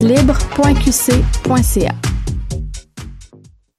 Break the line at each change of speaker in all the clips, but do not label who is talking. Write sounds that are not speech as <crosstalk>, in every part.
libre.qc.ca.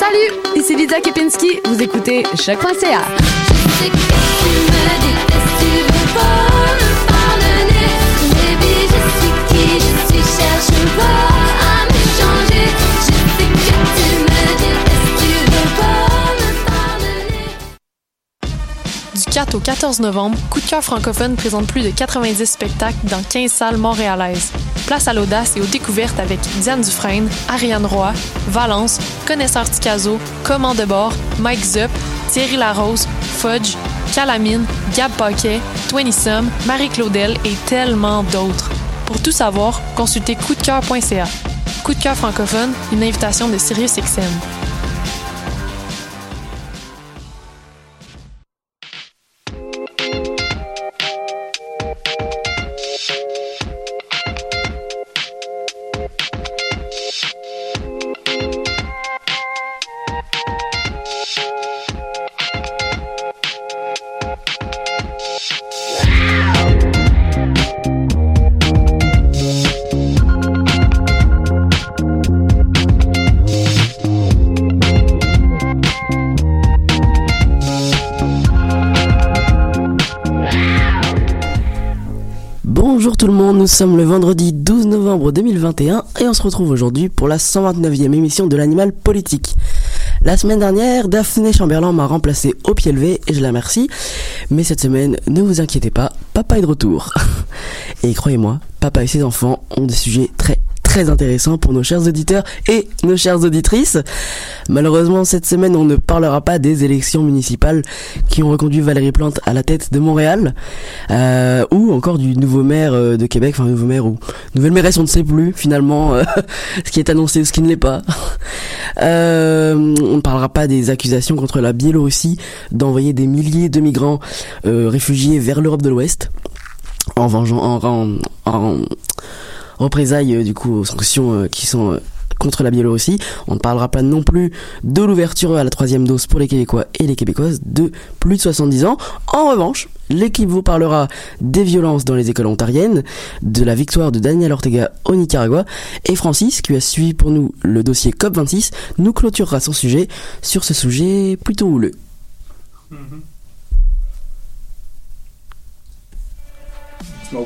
Salut, ici Lydia Kepinski. Vous écoutez Choc.ca. Du 4 au 14 novembre, Coup de cœur francophone présente plus de 90 spectacles dans 15 salles montréalaises. Place à l'audace et aux découvertes avec Diane Dufresne, Ariane Roy, Valence, Connaisseur Ticazo, Command de bord, Mike Zup, Thierry Larose, Fudge, Calamine, Gab Paquet, Twenty Sum, Marie-Claudel et tellement d'autres. Pour tout savoir, consultez coupdecoeur.ca. Coup de cœur francophone, une invitation de SiriusXM.
Bonjour sommes le vendredi 12 novembre 2021 et on se retrouve aujourd'hui pour la 129e émission de l'animal politique. La semaine dernière, Daphné Chamberlain m'a remplacé au pied levé et je la remercie. Mais cette semaine, ne vous inquiétez pas, papa est de retour. <laughs> Et croyez-moi, papa et ses enfants ont des sujets très très intéressants pour nos chers auditeurs et nos chères auditrices. Malheureusement, cette semaine, on ne parlera pas des élections municipales qui ont reconduit Valérie Plante à la tête de Montréal, euh, ou encore du nouveau maire euh, de Québec, enfin nouveau maire ou nouvelle mairesse, on ne sait plus finalement euh, <laughs> ce qui est annoncé ou ce qui ne l'est pas. Euh, on ne parlera pas des accusations contre la Biélorussie d'envoyer des milliers de migrants euh, réfugiés vers l'Europe de l'Ouest en vengeant en, en, en représailles euh, du coup aux sanctions euh, qui sont euh, contre la Biélorussie. On ne parlera pas non plus de l'ouverture à la troisième dose pour les Québécois et les Québécoises de plus de 70 ans. En revanche, l'équipe vous parlera des violences dans les écoles ontariennes, de la victoire de Daniel Ortega au Nicaragua, et Francis, qui a suivi pour nous le dossier COP26, nous clôturera son sujet sur ce sujet plutôt houleux.
Tu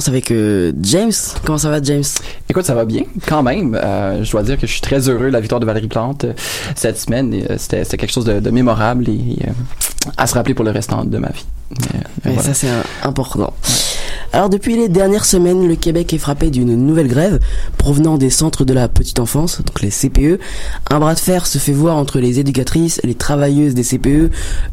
commence avec euh, James. Comment ça va James?
Écoute, ça va bien, quand même. Euh, je dois dire que je suis très heureux de la victoire de Valérie Plante euh, cette semaine. C'était quelque chose de, de mémorable et, à se rappeler pour le restant de ma vie. Mais,
Ouais,
voilà.
Ça c'est important. Alors depuis les dernières semaines, le Québec est frappé d'une nouvelle grève provenant des centres de la petite enfance, donc les CPE. Un bras de fer se fait voir entre les éducatrices, les travailleuses des CPE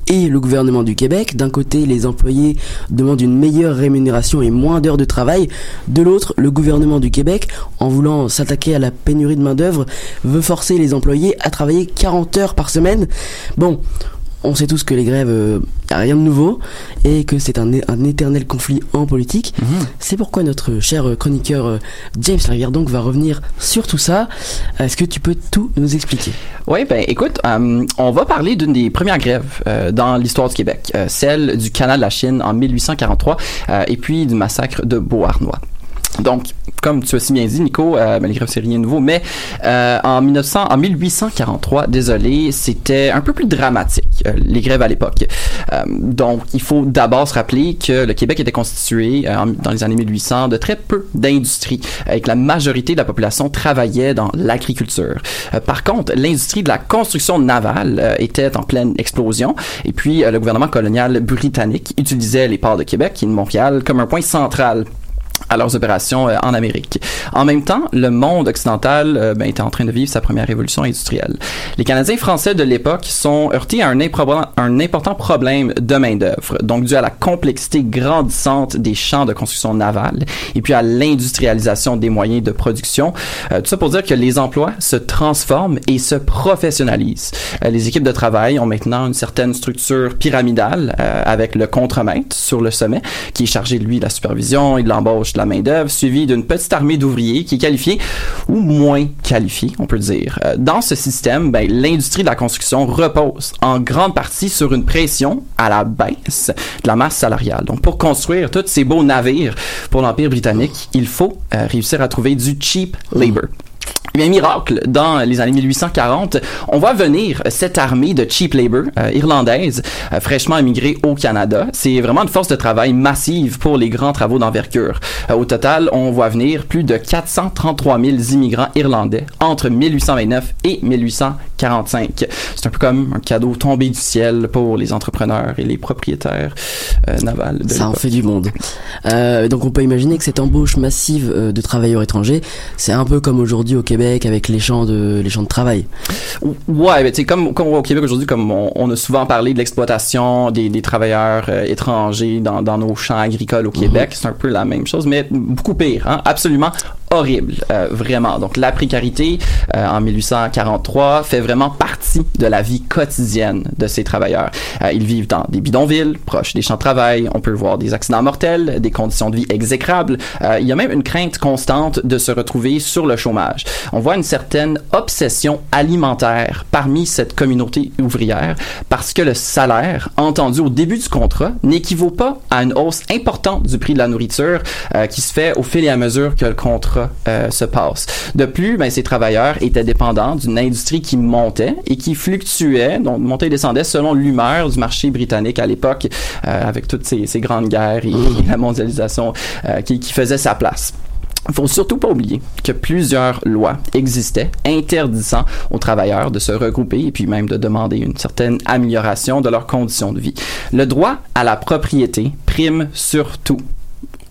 et le gouvernement du Québec. D'un côté, les employés demandent une meilleure rémunération et moins d'heures de travail. De l'autre, le gouvernement du Québec, en voulant s'attaquer à la pénurie de main-d'œuvre, veut forcer les employés à travailler 40 heures par semaine. Bon, on sait tous que les grèves, euh, rien de nouveau et que c'est un, un éternel conflit en politique.
Mhm.
C'est pourquoi notre cher chroniqueur euh, James Rivière donc va revenir sur tout ça. Est-ce que tu peux tout nous expliquer?
Oui, ben écoute, euh, on va parler d'une des premières grèves euh, dans l'histoire du Québec, euh, celle du canal de la Chine en 1843 euh, et puis du massacre de Beauharnois. Donc, comme tu as si bien dit, Nico, euh, les grèves, c'est rien de nouveau, mais euh, en, 1900, en 1843, désolé, c'était un peu plus dramatique, euh, les grèves à l'époque. Euh, donc, il faut d'abord se rappeler que le Québec était constitué, euh, en- dans les années 1800, de très peu d'industrie, et que la majorité de la population travaillait dans l'agriculture. Euh, par contre, l'industrie de la construction navale était en pleine explosion, et puis le gouvernement colonial britannique utilisait les ports de Québec et de Montréal comme un point central à leurs opérations euh, en Amérique. En même temps, le monde occidental euh, ben, était en train de vivre sa première révolution industrielle. Les Canadiens français de l'époque sont heurtés à un, un important problème de main-d'œuvre, donc dû à la complexité grandissante des champs de construction navale et puis à l'industrialisation des moyens de production. Euh, tout ça pour dire que les emplois se transforment et se professionnalisent. Euh, les équipes de travail ont maintenant une certaine structure pyramidale euh, avec le contremaître sur le sommet qui est chargé lui de la supervision et de l'embauche la main-d'œuvre, suivi d'une petite armée d'ouvriers qui est qualifiée ou moins qualifiée, on peut dire. Euh, dans ce système, ben, l'industrie de la construction repose en grande partie sur une pression à la baisse de la masse salariale. Donc, pour construire tous ces beaux navires pour l'Empire britannique, il faut euh, réussir à trouver du cheap labor. Eh bien, miracle, dans les années 1840, on voit venir cette armée de cheap labor euh, irlandaise euh, fraîchement immigrée au Canada. C'est vraiment une force de travail massive pour les grands travaux d'envergure. Euh, au total, on voit venir plus de 433 000 immigrants irlandais entre 1829 et 1845. C'est un peu comme un cadeau tombé du ciel pour les entrepreneurs et les propriétaires navals de
Ça en fait du monde. Donc on peut imaginer que cette embauche massive de travailleurs étrangers, c'est un peu comme aujourd'hui au Québec avec les champs de les champs de travail.
Ouais, mais tu sais, comme, comme au Québec aujourd'hui, comme on, on a souvent parlé de l'exploitation des, des travailleurs euh, étrangers dans, dans nos champs agricoles au Québec, c'est un peu la même chose, mais beaucoup pire, hein? absolument horrible, euh, vraiment. Donc la précarité euh, en 1843 fait vraiment partie de la vie quotidienne de ces travailleurs. Euh, ils vivent dans des bidonvilles, proches des champs de travail. On peut voir des accidents mortels, des conditions de vie exécrables. Euh, il y a même une crainte constante de se retrouver sur le chômage. On voit une certaine obsession alimentaire parmi cette communauté ouvrière parce que le salaire entendu au début du contrat n'équivaut pas à une hausse importante du prix de la nourriture euh, qui se fait au fil et à mesure que le contrat euh, se passe. De plus, ben, ces travailleurs étaient dépendants d'une industrie qui montait et qui fluctuait, donc montait et descendait selon l'humeur du marché britannique à l'époque, euh, avec toutes ces, ces grandes guerres et, et la mondialisation euh, qui, qui faisait sa place. Il faut surtout pas oublier que plusieurs lois existaient interdisant aux travailleurs de se regrouper et puis même de demander une certaine amélioration de leurs conditions de vie. Le droit à la propriété prime sur tout.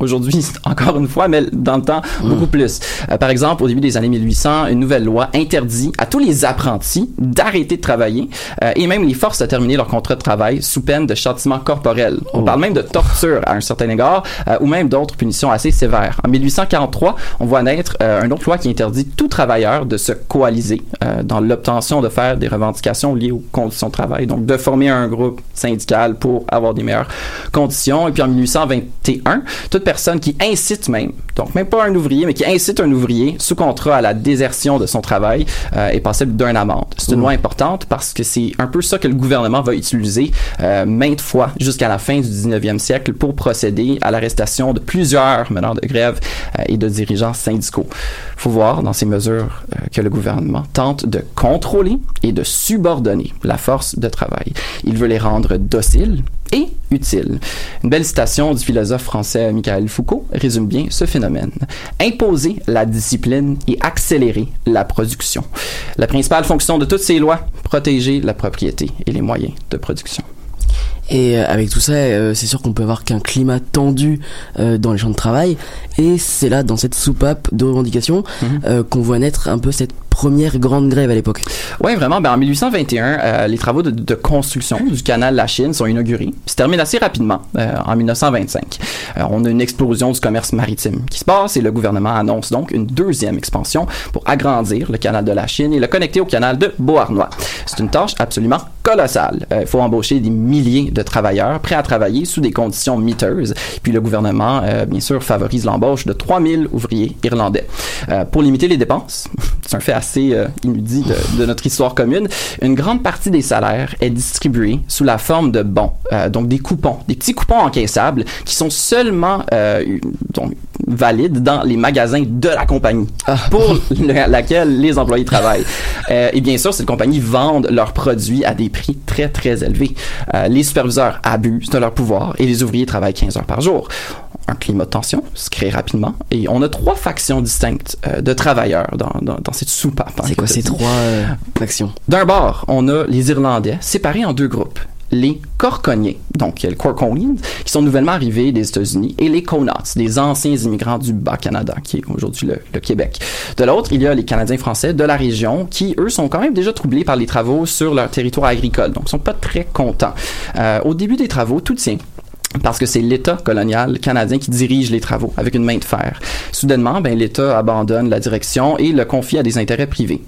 Aujourd'hui, <laughs> encore une fois, mais dans le temps, beaucoup plus. Euh, par exemple, au début des années 1800, une nouvelle loi interdit à tous les apprentis d'arrêter de travailler euh, et même les force à terminer leur contrat de travail sous peine de châtiment corporel. On parle même de torture à un certain égard euh, ou même d'autres punitions assez sévères. En 1843, on voit naître euh, une autre loi qui interdit tout travailleur de se coaliser euh, dans l'obtention de faire des revendications liées aux conditions de travail, donc de former un groupe syndical pour avoir des meilleures conditions. Et puis en 1821, toute personne qui incite même, donc même pas un ouvrier, mais qui incite un ouvrier sous contrat à la désertion de son travail euh, est passible d'une amende. C'est une loi importante parce que c'est un peu ça que le gouvernement va utiliser euh, maintes fois jusqu'à la fin du 19e siècle pour procéder à l'arrestation de plusieurs meneurs de grève euh, et de dirigeants syndicaux. faut voir dans ces mesures euh, que le gouvernement tente de contrôler et de subordonner la force de travail. Il veut les rendre dociles et utiles. Une belle citation du philosophe français Michael Foucault résume bien ce phénomène. Imposer la discipline et accélérer la production. La principale fonction de toutes ces lois, protéger la propriété et les moyens de production.
Et euh, avec tout ça, euh, c'est sûr qu'on peut avoir qu'un climat tendu euh, dans les champs de travail. Et c'est là, dans cette soupape de revendications,
Mhm.
euh, qu'on voit naître un peu cette première grande grève à l'époque.
Oui, vraiment. Ben, en 1821, euh, les travaux de, construction du canal de la Chine sont inaugurés. Puis se terminent assez rapidement, euh, en 1925. Euh, on a une explosion du commerce maritime qui se passe et le gouvernement annonce donc une deuxième expansion pour agrandir le canal de la Chine et le connecter au canal de Beauharnois. C'est une tâche absolument colossale. Il faut embaucher des milliers de travailleurs prêts à travailler sous des conditions miteuses. Puis le gouvernement, bien sûr, favorise l'embauche de 3000 ouvriers irlandais. pour limiter les dépenses, <laughs> c'est un fait assez euh, inudit de, de, notre histoire commune, une grande partie des salaires est distribuée sous la forme de bons, euh, donc des coupons, des petits coupons encaissables qui sont seulement euh, donc, valides dans les magasins de la compagnie ah. pour laquelle les employés travaillent. <laughs> Euh, et bien sûr, ces compagnies vendent leurs produits à des prix très très élevés. Euh, les superviseurs abusent de leur pouvoir et les ouvriers travaillent 15 heures par jour un climat de tension se crée rapidement et on a trois factions distinctes euh, de travailleurs dans, dans, dans cette soupape.
C'est quoi ces trois euh, factions?
D'un bord, on a les Irlandais séparés en deux groupes les Corconiens, donc les Corconians, qui sont nouvellement arrivés des États-Unis, et les Connaughts, des anciens immigrants du Bas-Canada, qui est aujourd'hui le, le, Québec. De l'autre, il y a les Canadiens français de la région, qui, eux, sont quand même déjà troublés par les travaux sur leur territoire agricole, donc sont pas très contents. Euh, au début des travaux, tout tient parce que c'est l'État colonial canadien qui dirige les travaux avec une main de fer. Soudainement, ben, l'État abandonne la direction et le confie à des intérêts privés.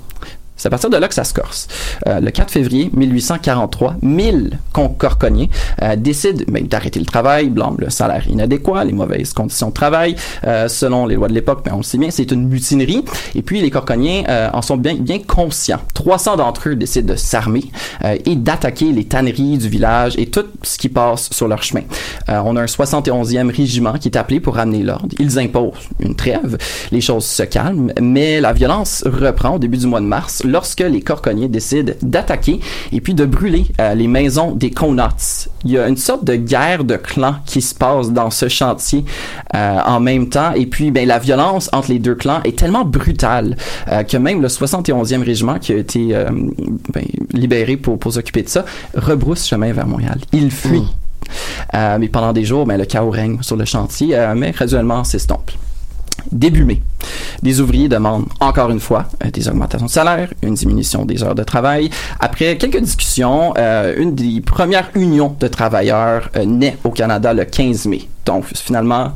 C'est à partir de là que ça se corse. Euh, le 4 février 1843, 1000 concorconiens euh, décident ben, d'arrêter le travail, blâment le salaire inadéquat, les mauvaises conditions de travail. Euh, selon les lois de l'époque, ben, on le sait bien, c'est une mutinerie. Et puis les corconiens euh, en sont bien, bien conscients. 300 d'entre eux décident de s'armer euh, et d'attaquer les tanneries du village et tout ce qui passe sur leur chemin. Euh, on a un 71e régiment qui est appelé pour ramener l'ordre. Ils imposent une trêve. Les choses se calment, mais la violence reprend au début du mois de mars lorsque les Corconiens décident d'attaquer et puis de brûler euh, les maisons des Connaughts. Il y a une sorte de guerre de clans qui se passe dans ce chantier euh, en même temps et puis ben la violence entre les deux clans est tellement brutale euh, que même le 71e régiment qui a été ben, libéré pour, pour s'occuper de ça rebrousse chemin vers Montréal. Il fuit. Mmh. Euh, mais pendant des jours, ben, le chaos règne sur le chantier, mais graduellement s'estompe. Début mai, des ouvriers demandent encore une fois euh, des augmentations de salaire, une diminution des heures de travail. Après quelques discussions, euh, une des premières unions de travailleurs euh, naît au Canada le 15 mai. Donc finalement,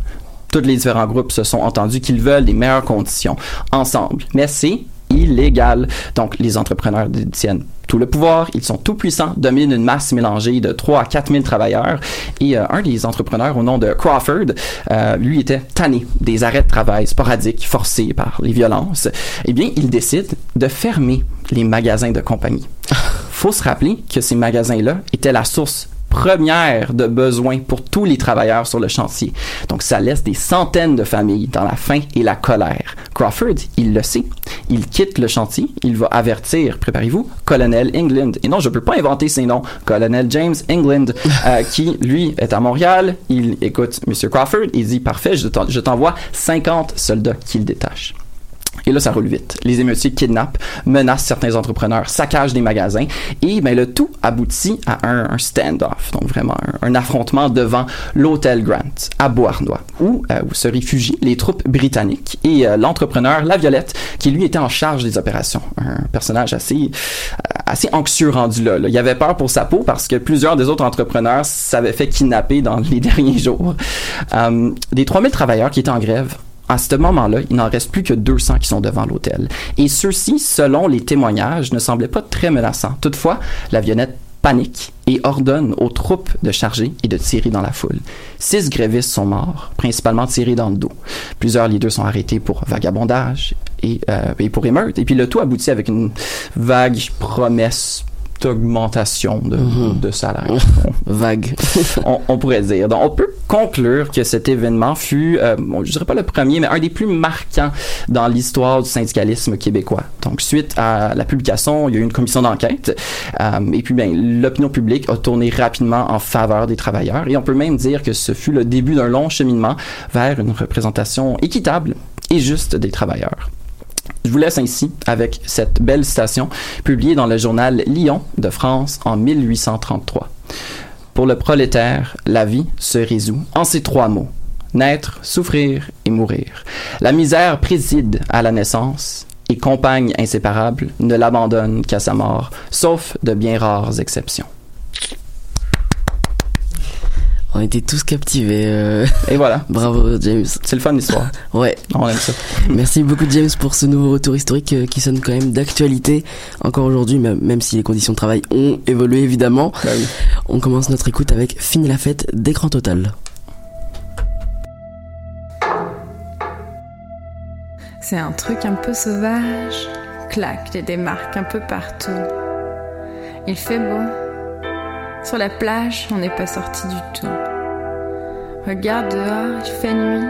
tous les différents groupes se sont entendus qu'ils veulent des meilleures conditions ensemble. Mais c'est illégal. Donc les entrepreneurs détiennent tout le pouvoir, ils sont tout puissants, dominent une masse mélangée de 3 à 4 000 travailleurs. Et euh, un des entrepreneurs au nom de Crawford, euh, lui était tanné des arrêts de travail sporadiques forcés par les violences. Eh bien, il décide de fermer les magasins de compagnie. <laughs> Faut se rappeler que ces magasins-là étaient la source première de besoins pour tous les travailleurs sur le chantier. Donc ça laisse des centaines de familles dans la faim et la colère. Crawford, il le sait. Il quitte le chantier. Il va avertir, préparez-vous, Colonel England. Et non, je peux pas inventer ces noms. Colonel James England, euh, <laughs> qui, lui, est à Montréal. Il écoute Mr. Crawford. Il dit, parfait, je t'envoie 50 soldats qu'il détache. Et là, ça roule vite. Les émeutiers kidnappent, menacent certains entrepreneurs, saccagent des magasins, et ben, le tout aboutit à un, stand-off, donc vraiment un, affrontement devant l'hôtel Grant à Beauharnois, où, euh, où se réfugient les troupes britanniques et euh, l'entrepreneur La Violette, qui lui était en charge des opérations. Un personnage assez, assez anxieux rendu là, là. Il avait peur pour sa peau parce que plusieurs des autres entrepreneurs s'avaient fait kidnapper dans les <laughs> derniers jours. Euh, des 3000 travailleurs qui étaient en grève à ce moment-là, il n'en reste plus que 200 qui sont devant l'hôtel. Et ceux-ci, selon les témoignages, ne semblaient pas très menaçants. Toutefois, la vionnette panique et ordonne aux troupes de charger et de tirer dans la foule. Six grévistes sont morts, principalement tirés dans le dos. Plusieurs leaders sont arrêtés pour vagabondage et, euh, et pour émeute. Et puis le tout aboutit avec une vague promesse augmentation de,
Mhm.
de salaire. <laughs>
Vague. <laughs>
on, on pourrait dire. Donc, on peut conclure que cet événement fut, euh, bon, je dirais pas le premier, mais un des plus marquants dans l'histoire du syndicalisme québécois. Donc, suite à la publication, il y a eu une commission d'enquête, euh, et puis, ben, l'opinion publique a tourné rapidement en faveur des travailleurs, et on peut même dire que ce fut le début d'un long cheminement vers une représentation équitable et juste des travailleurs. Je vous laisse ainsi avec cette belle citation publiée dans le journal Lyon de France en 1833. Pour le prolétaire, la vie se résout en ces trois mots. Naître, souffrir et mourir. La misère préside à la naissance et compagne inséparable, ne l'abandonne qu'à sa mort, sauf de bien rares exceptions.
On était tous captivés. euh.
Et voilà. <laughs>
Bravo James.
C'est le fun l'histoire. <laughs>
Ouais.
On aime ça.
Merci beaucoup James pour ce nouveau retour historique euh, qui sonne quand même d'actualité encore aujourd'hui, même, même si les conditions de travail ont évolué évidemment.
Ben oui.
On commence notre écoute avec Fini la fête d'écran total.
C'est un truc un peu sauvage. Clac, j'ai des marques un peu partout. Il fait beau. Sur la plage, on n'est pas sorti du tout. Regarde dehors, il fait nuit.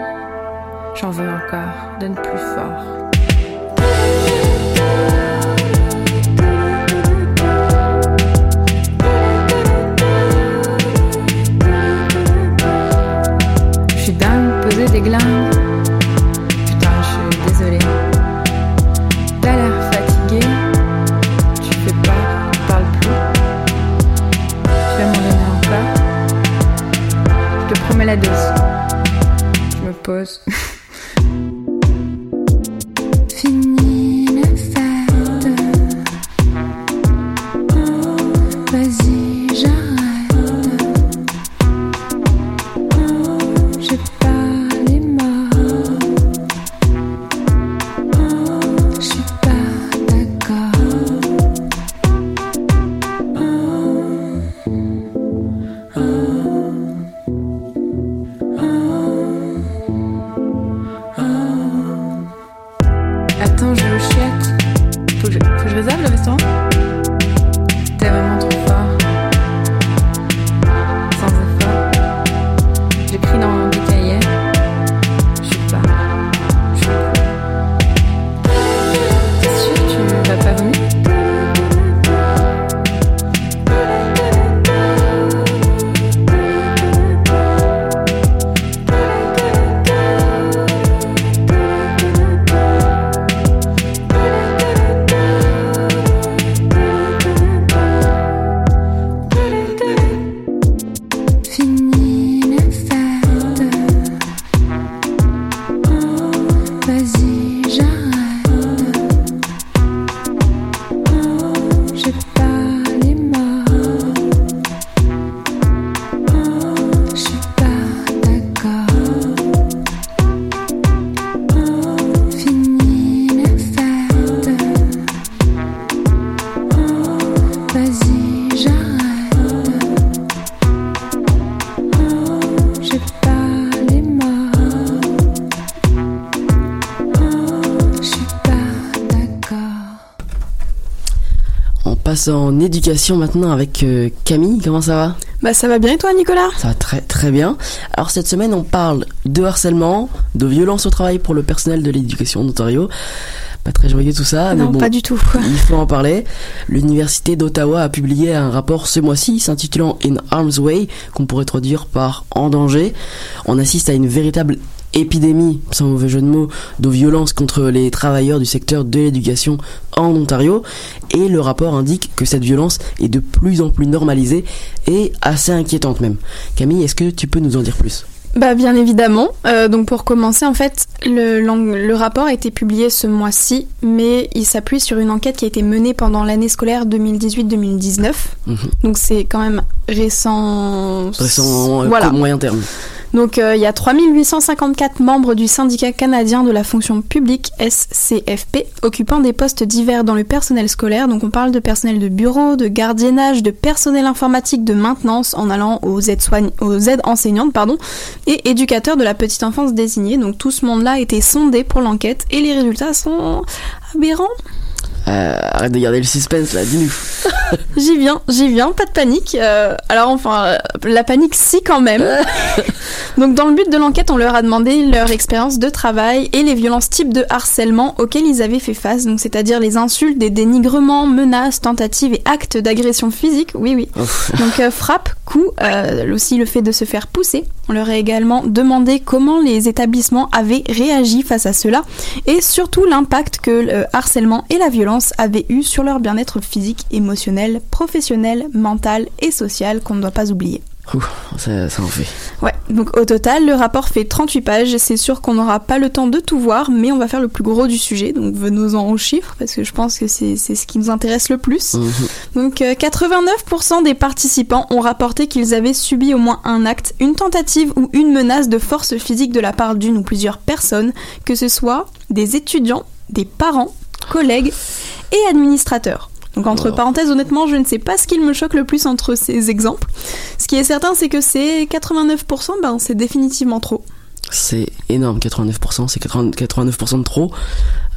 J'en veux encore, donne plus fort. Je suis dingue, poser des glandes. Je
En éducation maintenant avec euh, Camille. Comment ça va?
Bah ça va bien et toi Nicolas?
Ça va très très bien. Alors cette semaine on parle de harcèlement, de violence au travail pour le personnel de l'éducation d'Ontario. Pas très joyeux tout ça, mais
Non,
bon,
pas du tout.
il faut en parler. L'université d'Ottawa a publié un rapport ce mois-ci s'intitulant In Harm's Way, qu'on pourrait traduire par En danger. On assiste à une véritable épidémie, sans mauvais jeu de mots, de violence contre les travailleurs du secteur de l'éducation en Ontario. Et le rapport indique que cette violence est de plus en plus normalisée et assez inquiétante même. Camille, est-ce que tu peux nous en dire plus?
Bah bien évidemment. Euh, donc pour commencer, en fait, le, le rapport a été publié ce mois-ci, mais il s'appuie sur une enquête qui a été menée pendant l'année scolaire 2018-2019.
Mhm.
Donc c'est quand même récent.
Récent, euh,
Voilà.
moyen terme.
Donc euh, il y a 3854 membres du syndicat canadien de la fonction publique SCFP occupant des postes divers dans le personnel scolaire. Donc on parle de personnel de bureau, de gardiennage, de personnel informatique, de maintenance en allant aux aides, soign- aux aides enseignantes pardon, et éducateurs de la petite enfance désignés. Donc tout ce monde-là a été sondé pour l'enquête et les résultats sont aberrants.
Euh, arrête de garder le suspense là, dis-nous. <laughs>
J'y viens, j'y viens, pas de panique. Euh, alors enfin, euh, la panique si quand même. <laughs> Donc dans le but de l'enquête, on leur a demandé leur expérience de travail et les violences types de harcèlement auxquelles ils avaient fait face, donc c'est-à-dire les insultes, des dénigrements, menaces, tentatives et actes d'agression physique. Oui oui. Donc euh, frappe, coup, aussi le fait de se faire pousser. On leur a également demandé comment les établissements avaient réagi face à cela et surtout l'impact que le harcèlement et la violence avaient eu sur leur bien-être physique, émotionnel, professionnel, mental et social qu'on ne doit pas oublier.
Ouh, ça, ça en fait.
Ouais, donc au total, le rapport fait 38 pages. C'est sûr qu'on n'aura pas le temps de tout voir, mais on va faire le plus gros du sujet. Donc venons-en aux chiffres, parce que je pense que c'est ce qui nous intéresse le plus.
Mhm.
Donc euh, 89% des participants ont rapporté qu'ils avaient subi au moins un acte, une tentative ou une menace de force physique de la part d'une ou plusieurs personnes, que ce soit des étudiants, des parents, collègues et administrateurs. Donc entre
Wow.
parenthèses, honnêtement, je ne sais pas ce qui me choque le plus entre ces exemples. Ce qui est certain, c'est que c'est 89%, ben c'est définitivement trop.
C'est énorme, 89%, c'est 80 89% de trop.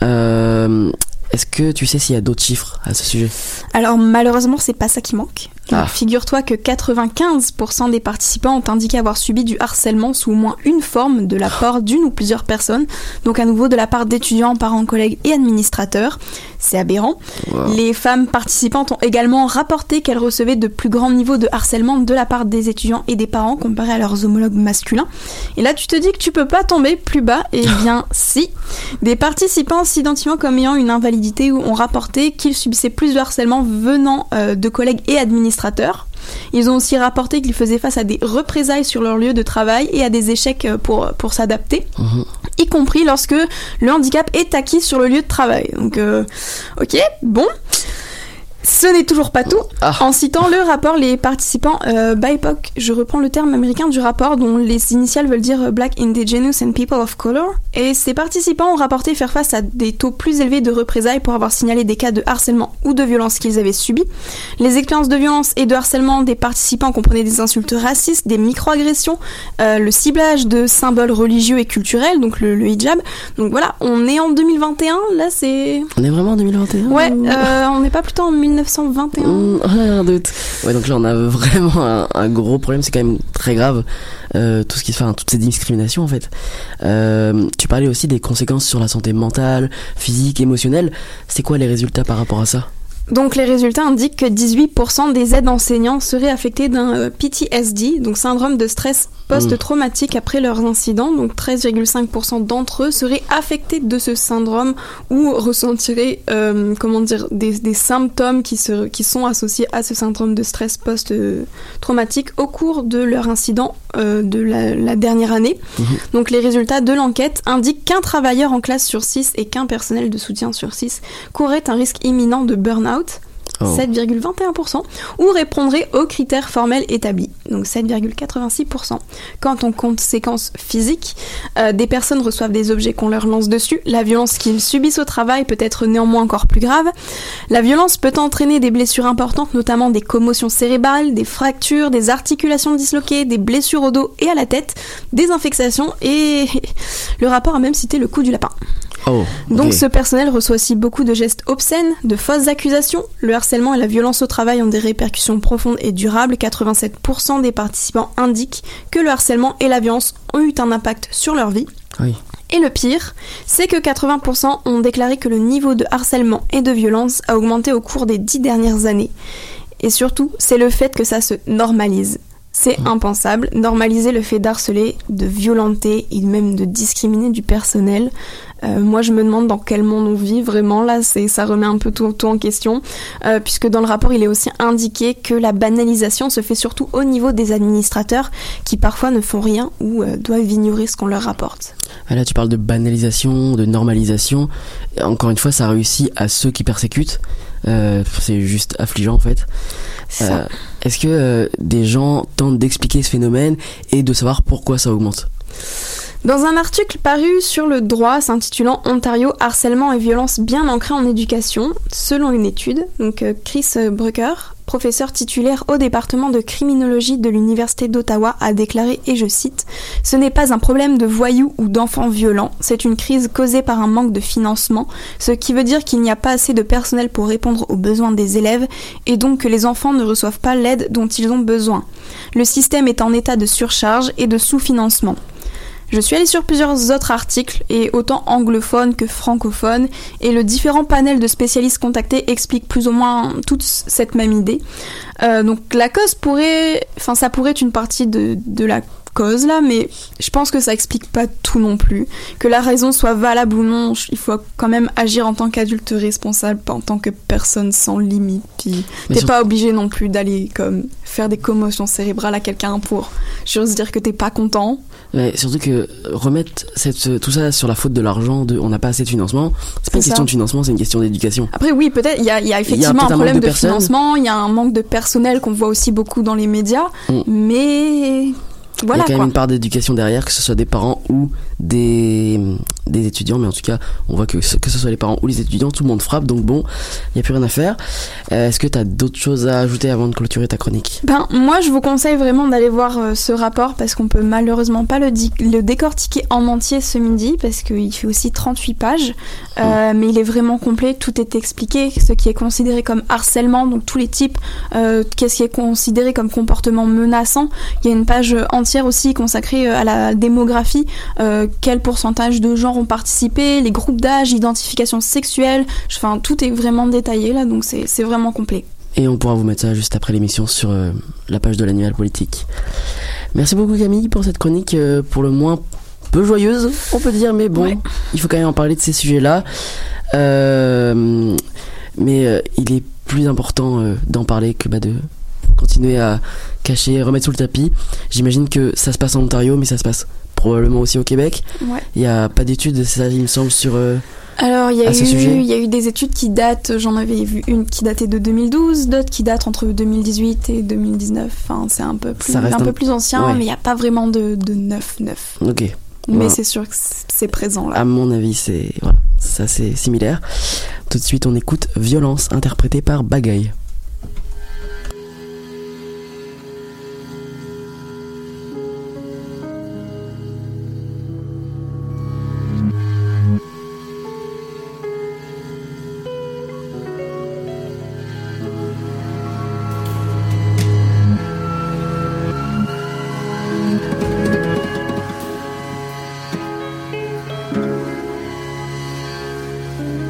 Euh, Est-ce que tu sais s'il y a d'autres chiffres à ce sujet?
Alors malheureusement, c'est pas ça qui manque.
Ah.
Figure-toi que 95% des participants ont indiqué avoir subi du harcèlement sous au moins une forme de la part d'une ou plusieurs personnes, donc à nouveau de la part d'étudiants, parents, collègues et administrateurs. C'est aberrant.
Wow.
Les femmes participantes ont également rapporté qu'elles recevaient de plus grands niveaux de harcèlement de la part des étudiants et des parents comparé à leurs homologues masculins. Et là, tu te dis que tu peux pas tomber plus bas. Eh <laughs> bien, si. Des participants s'identifiant comme ayant une invalidité ont rapporté qu'ils subissaient plus de harcèlement venant euh, de collègues et administrateurs. Ils ont aussi rapporté qu'ils faisaient face à des représailles sur leur lieu de travail et à des échecs euh, pour, pour s'adapter
Mhm.
y compris lorsque le handicap est acquis sur le lieu de travail. Donc, euh, ok, bon. Ce n'est toujours pas tout.
Ah.
En citant le rapport, les participants euh, BIPOC, je reprends le terme américain du rapport dont les initiales veulent dire Black, Indigenous and People of Color, et ces participants ont rapporté faire face à des taux plus élevés de représailles pour avoir signalé des cas de harcèlement ou de violence qu'ils avaient subis. Les expériences de violence et de harcèlement des participants comprenaient des insultes racistes, des microagressions, euh, le ciblage de symboles religieux et culturels, donc le, le hijab. Donc voilà, on est en 2021, là c'est...
On est vraiment en 2021
Ouais,
ou-
euh, on n'est pas plutôt en 1921
Mmh, un doute. Ouais, donc là on a vraiment un, un gros problème, c'est quand même très grave, euh, tout ce qui se fait, hein, toutes ces discriminations en fait. Euh, tu parlais aussi des conséquences sur la santé mentale, physique, émotionnelle. C'est quoi les résultats par rapport à ça?
Donc les résultats indiquent que 18% des aides enseignants seraient affectés d'un euh, PTSD, donc syndrome de stress post-traumatique après leurs incidents. Donc 13,5% d'entre eux seraient affectés de ce syndrome ou ressentiraient, euh, comment dire, des, des symptômes qui, se, qui sont associés à ce syndrome de stress post-traumatique au cours de leur incident euh, de la, la dernière année. Donc les résultats de l'enquête indiquent qu'un travailleur en classe sur 6 et qu'un personnel de soutien sur 6 courait un risque imminent de burn-out.
Oh.
7,21% ou répondrait aux critères formels établis, donc 7,86%. Quant aux conséquences physiques, euh, des personnes reçoivent des objets qu'on leur lance dessus. La violence qu'ils subissent au travail peut être néanmoins encore plus grave. La violence peut entraîner des blessures importantes, notamment des commotions cérébrales, des fractures, des articulations disloquées, des blessures au dos et à la tête, des infectations et <laughs> le rapport a même cité le coup du lapin.
Oh,
Donc ce personnel reçoit aussi beaucoup de gestes obscènes, de fausses accusations. Le harcèlement et la violence au travail ont des répercussions profondes et durables. 87% des participants indiquent que le harcèlement et la violence ont eu un impact sur leur vie.
Oui.
Et le pire, c'est que 80% ont déclaré que le niveau de harcèlement et de violence a augmenté au cours des dix dernières années. Et surtout, c'est le fait que ça se normalise. C'est impensable, normaliser le fait d'harceler, de violenter et même de discriminer du personnel. Euh, moi, je me demande dans quel monde on vit vraiment. Là, c'est ça remet un peu tout, tout en question, euh, puisque dans le rapport, il est aussi indiqué que la banalisation se fait surtout au niveau des administrateurs, qui parfois ne font rien ou euh, doivent ignorer ce qu'on leur rapporte.
Ah, Là, tu parles de banalisation, de normalisation. Encore une fois, ça réussit à ceux qui persécutent. C'est juste affligeant en fait.
Ça.
Est-ce que euh, des gens tentent d'expliquer ce phénomène et de savoir pourquoi ça augmente?
Dans un article paru sur le droit s'intitulant Ontario harcèlement et violence bien ancrés en éducation, selon une étude, donc euh, Chris Brucker, professeur titulaire au département de criminologie de l'Université d'Ottawa, a déclaré, et je cite, Ce n'est pas un problème de voyous ou d'enfants violents, c'est une crise causée par un manque de financement, ce qui veut dire qu'il n'y a pas assez de personnel pour répondre aux besoins des élèves et donc que les enfants ne reçoivent pas l'aide dont ils ont besoin. Le système est en état de surcharge et de sous-financement. Je suis allée sur plusieurs autres articles, et autant anglophones que francophones, et le différent panel de spécialistes contactés explique plus ou moins toute cette même idée. Euh, donc la cause pourrait, enfin ça pourrait être une partie de, de la causes là, mais je pense que ça explique pas tout non plus. Que la raison soit valable ou non, il faut quand même agir en tant qu'adulte responsable, pas en tant que personne sans limite. Puis t'es
sur-
pas obligé non plus d'aller comme faire des commotions cérébrales à quelqu'un pour juste dire que t'es pas content.
Surtout que remettre cette, tout ça sur la faute de l'argent, de on n'a pas assez de financement, c'est pas une question de financement, c'est une question d'éducation.
Après, oui, peut-être, il y a, il y a
Il y a
effectivement un
un
problème de, financement, il y a un manque de personnel qu'on voit aussi beaucoup dans les médias,
Mm.
mais
Il y a quand même une part d'éducation derrière, que ce soit des parents ou des, des étudiants, mais en tout cas, on voit que ce- que ce soit les parents ou les étudiants, tout le monde frappe, donc bon, il n'y a plus rien à faire. Euh, Est-ce que tu as d'autres choses à ajouter avant de clôturer ta chronique?
Ben, moi, je vous conseille vraiment d'aller voir euh, ce rapport parce qu'on peut malheureusement pas le, décortiquer en entier ce midi parce qu'il fait aussi 38 pages. Euh, Mais il est vraiment complet, tout est expliqué, ce qui est considéré comme harcèlement, donc tous les types, qu'est-ce qui est considéré comme comportement menaçant. Il y a une page entière aussi consacrée à la démographie, quel pourcentage de gens ont participé, les groupes d'âge, l'identification sexuelle, enfin tout est vraiment détaillé là, donc c'est vraiment complet.
Et on pourra vous mettre ça juste après l'émission sur euh, la page de l'annuel politique. Merci beaucoup Camille pour cette chronique, euh, pour le moins peu joyeuse, on peut dire, mais bon,
Ouais.
il faut quand même en parler de ces sujets-là. Euh, mais il est plus important d'en parler que bah, de continuer à cacher, remettre sous le tapis. J'imagine que ça se passe en Ontario, mais ça se passe probablement aussi au Québec.
Ouais.
Il n'y a pas d'études, c'est ça, il me semble, sur... euh,
Alors, il y, a eu,
sujet
il y a eu des études qui datent, j'en avais vu une qui datait de 2012, d'autres qui datent entre 2018 et 2019. Enfin, c'est un peu plus, un peu ancien,
ouais.
mais il n'y a pas vraiment de, de neuf, neuf.
Ok.
Mais
Voilà.
c'est sûr que c'est c'est présent là.
À mon avis, c'est voilà, ça c'est similaire. Tout de suite, on écoute Violence interprétée par Bagaille.
Violence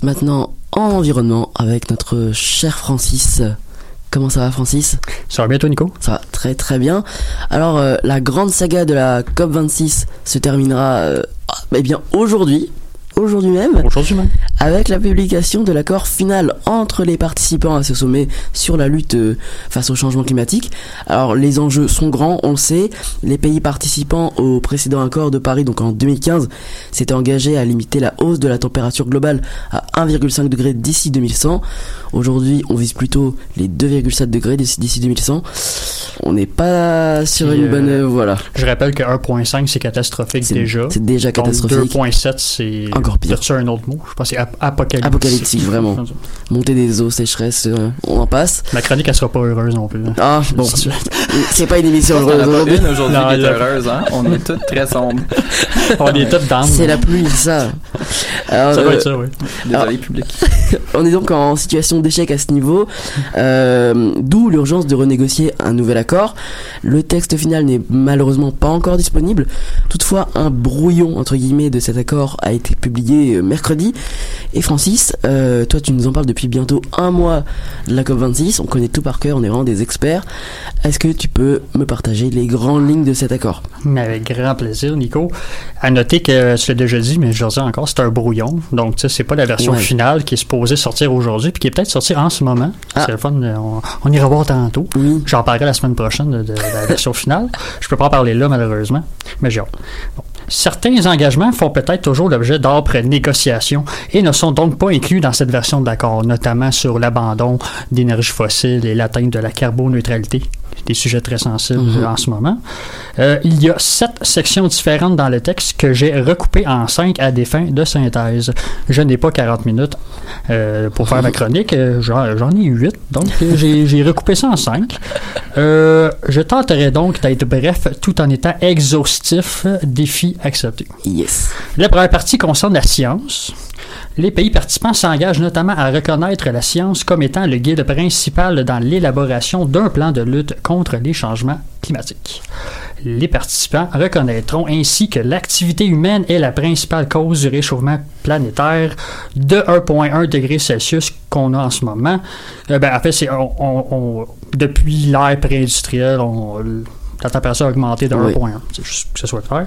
passe maintenant en environnement avec notre cher Francis. Comment ça va Francis?
Ça va bien toi Nico?
Ça va très très bien. Alors euh, la grande saga de la COP26 se terminera euh, eh bien aujourd'hui, aujourd'hui même,
Aujourd'hui même.
Avec la publication de l'accord final entre les participants à ce sommet sur la lutte euh, face au changement climatique. Alors les enjeux sont grands, on le sait. Les pays participants au précédent accord de Paris, donc en 2015, s'étaient engagés à limiter la hausse de la température globale à 1,5 degré d'ici 2100. Aujourd'hui, on vise plutôt les 2,7 degrés d'ici d'ici 2100. On n'est pas sur une
euh,
bonne euh, voilà.
Je rappelle que 1.5 c'est catastrophique déjà.
c'est déjà catastrophique.
2.7 c'est
Encore pire.
Un autre mot? Je pense c'est ap- apocalyptique.
Apocalyptique, vraiment. Montée des eaux, sécheresse, euh, on en passe.
Ma chronique elle sera pas heureuse non plus. hein.
Ah bon, <laughs> c'est pas une émission heureuse aujourd'hui.
aujourd'hui qui est heureuse, hein? On est toutes très sombres. <laughs>
On est tous down.
C'est la pluie, ça. Alors,
Ça va
euh,
être ça, oui.
Désolé, public. <laughs>
on est donc en situation d'échec à ce niveau, euh, d'où l'urgence de renégocier un nouvel accord. Le texte final n'est malheureusement pas encore disponible. Toutefois, un brouillon entre guillemets de cet accord a été publié euh, mercredi. Et Francis, euh, toi, tu nous en parles depuis bientôt un mois de la COP 26. On connaît tout par cœur, on est vraiment des experts. Est-ce que tu peux me partager les grandes lignes de cet accord?
Avec grand plaisir, Nico. À noter que, tu l'as déjà dit, mais je le dis encore, c'est un brouillon. Donc, tu sais, c'est pas la version
Ouais.
finale qui est supposée sortir aujourd'hui, puis qui est peut-être sortir en ce moment.
Ah.
C'est le fun. euh, On, on ira voir tantôt.
Oui.
J'en parlerai la semaine prochaine de, de la version finale. Je peux pas en parler là, malheureusement, mais j'ai hâte. Bon. Certains engagements font peut-être toujours l'objet d'âpres négociations et ne sont donc pas inclus dans cette version de l'accord, notamment sur l'abandon d'énergie fossile et l'atteinte de la carboneutralité, des sujets très sensibles
Mhm.
en ce moment. Euh, il y a sept sections différentes dans le texte que j'ai recoupées en cinq à des fins de synthèse. Je n'ai pas 40 minutes euh, pour faire ma chronique, euh, j'en ai huit, donc j'ai <laughs> j'ai recoupé ça en cinq. Euh, je tenterai donc d'être bref tout en étant exhaustif. Défi accepté.
Yes.
La première partie concerne la science. Les pays participants s'engagent notamment à reconnaître la science comme étant le guide principal dans l'élaboration d'un plan de lutte contre les changements climatiques. Les participants reconnaîtront ainsi que l'activité humaine est la principale cause du réchauffement planétaire de 1,1 degré Celsius qu'on a en ce moment. Euh, ben, en fait, c'est, on- on- on- depuis l'ère pré-industrielle, la température a augmenté de
Oui.
1,1. C'est juste que ce soit clair.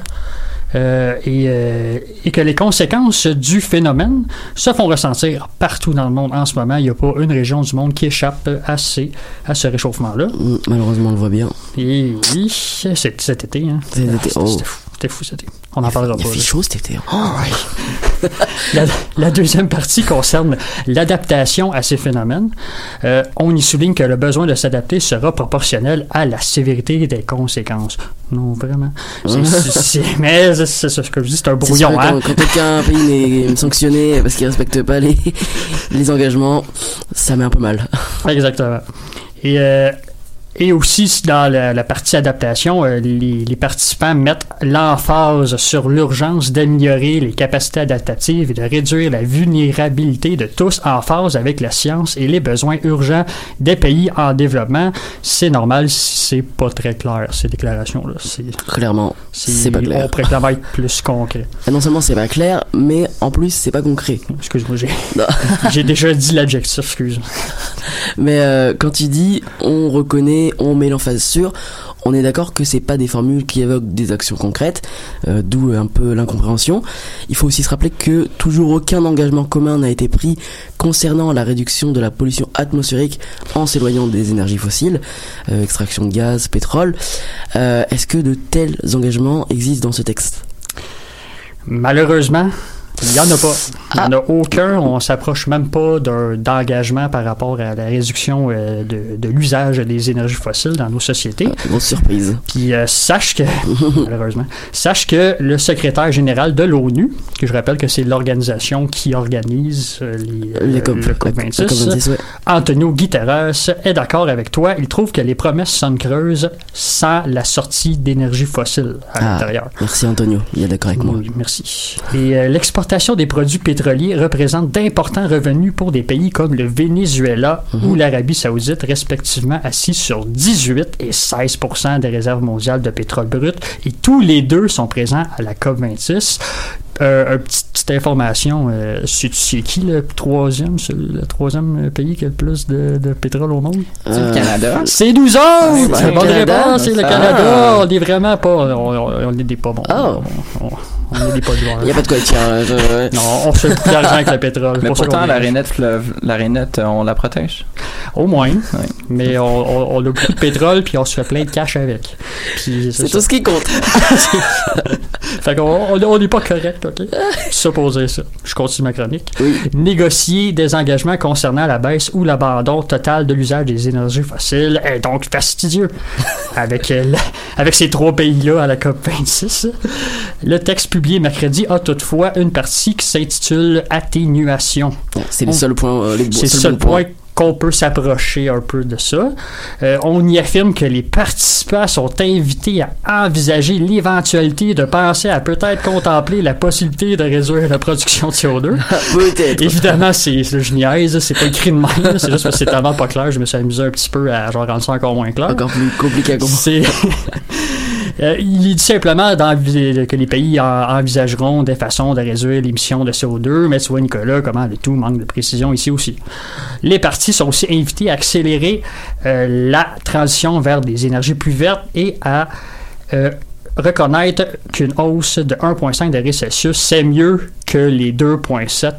Euh, et, euh, et que les conséquences du phénomène se font ressentir partout dans le monde en ce moment. Il n'y a pas une région du monde qui échappe à, ces- à ce réchauffement-là.
Malheureusement, on le voit bien.
Et oui, c'est cet été. Hein.
Cet été, oh.
c'était fou, c'était fou cet été. On n'en parlera
Il
pas.
fait
là.
chaud cet été. Oh, <laughs>
La, la deuxième partie concerne l'adaptation à ces phénomènes. Euh, on y souligne que le besoin de s'adapter sera proportionnel à la sévérité des conséquences. Non, vraiment. C'est- c'est- mais c'est ce que je dis, c'est un
sûr
brouillon.
que
Hein?
quand, quand aucun <laughs> pays n'est sanctionné parce qu'il respecte pas les, les engagements, ça met un peu mal.
Exactement. Et, euh, et aussi, dans la, la partie adaptation, euh, les, les participants mettent l'emphase sur l'urgence d'améliorer les capacités adaptatives et de réduire la vulnérabilité de tous en phase avec la science et les besoins urgents des pays en développement. C'est normal si c'est pas très clair, ces déclarations-là. C'est,
Clairement, c'est pas
On
clair.
pourrait clairement être plus concret.
Non seulement c'est pas clair, mais en plus c'est pas concret.
Excuse-moi, j'ai, <laughs> <laughs> déjà dit l'adjectif, excuse.
Mais euh, quand tu dis on reconnaît, on met l'emphase sur, on est d'accord que c'est pas des formules qui évoquent des actions concrètes, euh, d'où un peu l'incompréhension. Il faut aussi se rappeler que toujours aucun engagement commun n'a été pris concernant la réduction de la pollution atmosphérique en s'éloignant des énergies fossiles, euh, extraction de gaz, pétrole. Euh, Est-ce que de tels engagements existent dans ce texte?
Malheureusement, il n'y en a pas. Il n'y en
Ah.
a aucun. On s'approche même pas d'un- d'engagement par rapport à la réduction euh, de, de l'usage des énergies fossiles dans nos sociétés.
Ah, Grosse surprise.
Puis euh, sache que, <laughs> malheureusement, sache que le secrétaire général de l'ONU, que je rappelle que c'est l'organisation qui organise euh, les,
Les
euh,
COP,
le
la- la
COP26,
COP26, ouais.
Antonio Guterres est d'accord avec toi. Il trouve que les promesses sonnent creuses sans la sortie d'énergie fossile à
Ah.
l'intérieur.
Merci Antonio, il est d'accord avec moi.
Oui, merci. Et euh, l'exportation des produits pétroliers représente d'importants revenus pour des pays comme le Venezuela
Mhm.
ou l'Arabie saoudite, respectivement assis sur 18 et 16% des réserves mondiales de pétrole brut. Et tous les deux sont présents à la COP26. Euh, une petite, petite information, euh, c'est qui le troisième, c'est le troisième pays qui a le plus de, de pétrole au monde?
C'est le Canada.
C'est nous autres!
c'est
C'est
le
bonne
Canada.
réponse, c'est le
Ah.
Canada! On est vraiment pas, on, on- on est des pas bons.
Oh.
On, on- on est des pas
Il n'y a pas de quoi être hein, je-
Non, on fait beaucoup d'argent avec le pétrole.
Mais pourtant, la rainette fleuve, la rainette, euh, on la protège.
Au moins. Mais on, on- on a beaucoup de pétrole, puis on se fait plein de cash avec. Puis
C'est tout ce qui compte. <laughs>
Fait qu'on on, on n'est pas correct, <laughs> OK? Ça. Je continue ma chronique.
Oui.
Négocier des engagements concernant la baisse ou l'abandon total de l'usage des énergies fossiles est donc fastidieux. <laughs> avec, euh, la- avec ces trois pays-là à la COP26. Le texte publié mercredi a toutefois une partie qui s'intitule Atténuation.
C'est euh,
le seul
bons points.
point qu'on peut s'approcher un peu de ça. Euh, on y affirme que les participants sont invités à envisager l'éventualité de penser à peut-être contempler la possibilité de réduire la production de CO2. <laughs>
Peut-être.
Évidemment, c'est je niaise, c'est pas écrit de même, c'est juste parce que c'est tellement pas clair, je me suis amusé un petit peu à genre rendre ça encore moins clair.
Encore plus compliqué à comprendre. <laughs>
Euh, il dit simplement que les pays en- envisageront des façons de réduire l'émission de CO2, mais tu vois, Nicolas, comment le tout manque de précision ici aussi. Les partis sont aussi invités à accélérer euh, la transition vers des énergies plus vertes et à euh, reconnaître qu'une hausse de 1,5 degrés Celsius, c'est mieux que les 2,7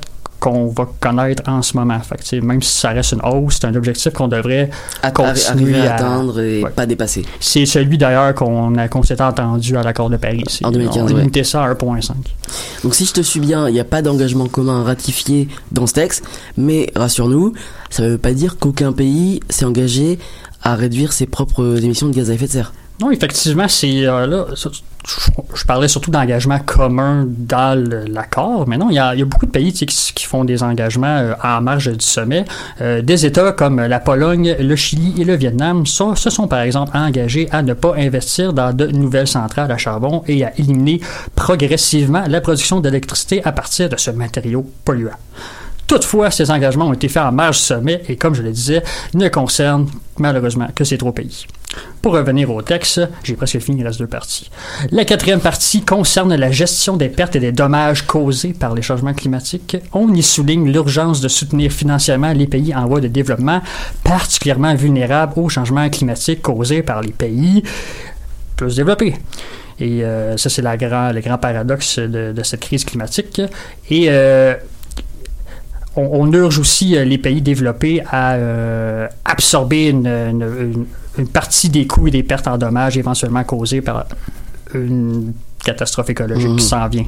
qu'on va connaître en ce moment. Fait que, même si ça reste une hausse, c'est un objectif qu'on devrait
At-
continuer
à
à-
atteindre et
Ouais.
pas dépasser.
c'est celui d'ailleurs qu'on a qu'on s'était entendu à l'accord de Paris.
En 2015,
on a
ouais.
limité ça à 1.5.
Donc si je te suis bien, il n'y a pas d'engagement commun ratifié dans ce texte, mais rassure-nous, ça ne veut pas dire qu'aucun pays s'est engagé à réduire ses propres émissions de gaz à effet de serre.
Non, effectivement, c'est euh, là. je, parlais surtout d'engagement commun dans l'accord, mais non, il y a, beaucoup de pays qui, font des engagements euh, en marge du sommet. Euh, des États comme la Pologne, le Chili et le Vietnam se sont par exemple engagés à ne pas investir dans de nouvelles centrales à charbon et à éliminer progressivement la production d'électricité à partir de ce matériau polluant. Toutefois, ces engagements ont été faits en marge du sommet et, comme je le disais, ne concernent malheureusement que ces trois pays. Pour revenir au texte, j'ai presque fini, il reste deux parties. La quatrième partie concerne la gestion des pertes et des dommages causés par les changements climatiques. On y souligne l'urgence de soutenir financièrement les pays en voie de développement, particulièrement vulnérables aux changements climatiques causés par les pays plus développés. Et euh, ça, c'est le grand paradoxe de, de cette crise climatique. Et euh, on, on urge aussi euh, les pays développés à euh, absorber une, une- une- une partie des coûts et des pertes en dommages éventuellement causés par une catastrophe écologique qui s'en vient.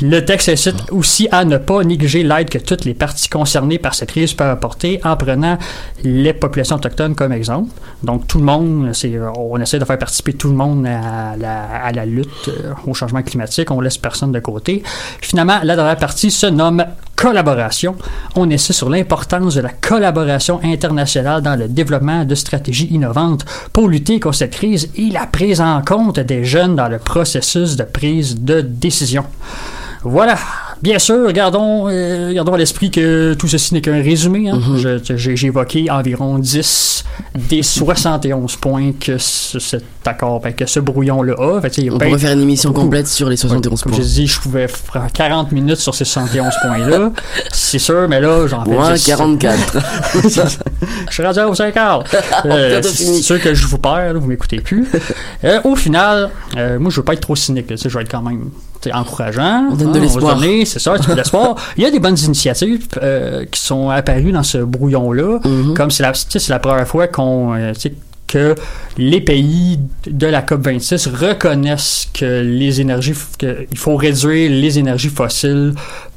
Le texte incite aussi à ne pas négliger l'aide que toutes les parties concernées par cette crise peuvent apporter en prenant les populations autochtones comme exemple. Donc tout le monde, on essaie de faire participer tout le monde à la, à la lutte euh, au changement climatique, on laisse personne de côté. Finalement, la dernière partie se nomme collaboration. On insiste sur l'importance de la collaboration internationale dans le développement de stratégies innovantes pour lutter contre cette crise et la prise en compte des jeunes dans le processus de prise de décision. Voilà. Bien sûr, gardons, euh, gardons à l'esprit que tout ceci n'est qu'un résumé. hein. Je- J'ai j'ai évoqué environ 10 des 71 points que ce, cet accord, ben, que ce brouillon-là a. Fait
On
bien-
pourrait faire une émission
beaucoup.
complète sur les 71
comme
points.
je dis, je pouvais faire 40 minutes sur ces 71 points-là. <laughs> C'est sûr, mais là, j'en fais
Moins
10.
44. <laughs>
je suis rendu au 5 heures. Euh, c'est sûr que je vous perds, là, vous m'écoutez plus. Euh, au final, euh, moi, je veux pas être trop cynique. là, je vais être quand même encourageant.
On donne
hein,
de
se
l'espoir.
C'est ça, peu d'espoir. Il y a des bonnes initiatives euh, qui sont apparues dans ce brouillon-là.
Mhm.
Comme c'est la, première fois qu'on... euh, que les pays de la COP26 reconnaissent que les énergies, qu'il faut réduire les énergies fossiles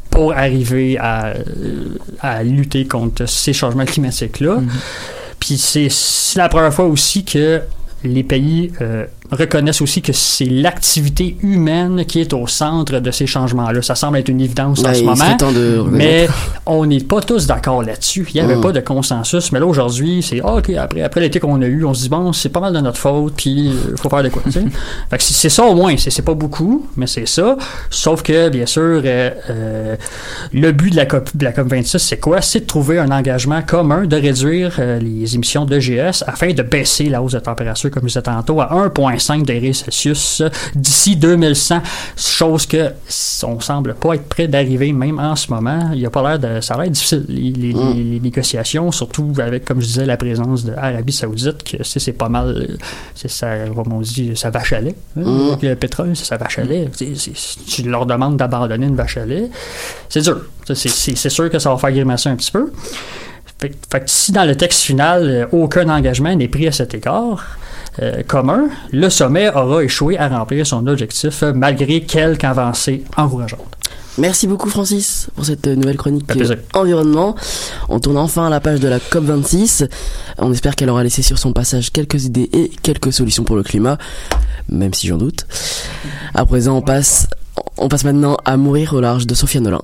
pour arriver à, euh, à lutter contre ces changements climatiques-là. Puis c'est c'est la première fois aussi que les pays euh, reconnaissent aussi que c'est l'activité humaine qui est au centre de ces changements-là. Ça semble être une évidence en
Ouais,
ce moment.
de.
Mais on n'est pas tous d'accord là-dessus. Il n'y avait
Mm.
pas de consensus. Mais là, aujourd'hui, c'est ah, OK, après, après l'été qu'on a eu, on se dit bon, c'est pas mal de notre faute, puis il faut faire de quoi. <laughs> fait que c'est ça au moins. C'est c'est pas beaucoup, mais c'est ça. Sauf que, bien sûr, euh, euh, le but de la COP, de la COP 26, c'est quoi? C'est de trouver un engagement commun de réduire euh, les émissions de GS afin de baisser la hausse de température, comme je disais tantôt, à 1,5 1,5 degrés Celsius d'ici 2100, chose que on semble pas être prêt d'arriver même en ce moment. Il y a pas l'air de, ça a l'air difficile les, les-
Mm.
les- les négociations, surtout avec, comme je disais, la présence de l'Arabie Saoudite, que c'est c'est pas mal, euh, c'est ça, comme on dit, ça vache à lait. hein.
Mm.
Le pétrole, c'est sa vache à lait. Tu leur demandes d'abandonner une vache à lait, c'est dur. Ça, C'est sûr que ça va faire grimacer un petit peu. Fait, fait que si dans le texte final, euh, aucun engagement n'est pris à cet égard euh, commun, le sommet aura échoué à remplir son objectif euh, malgré quelques avancées encourageantes.
Merci beaucoup Francis pour cette nouvelle chronique euh, environnement. On tourne enfin à la page de la COP26. On espère qu'elle aura laissé sur son passage quelques idées et quelques solutions pour le climat, même si j'en doute. À présent, on passe, on passe maintenant à Mourir au large de Sophia Nolin.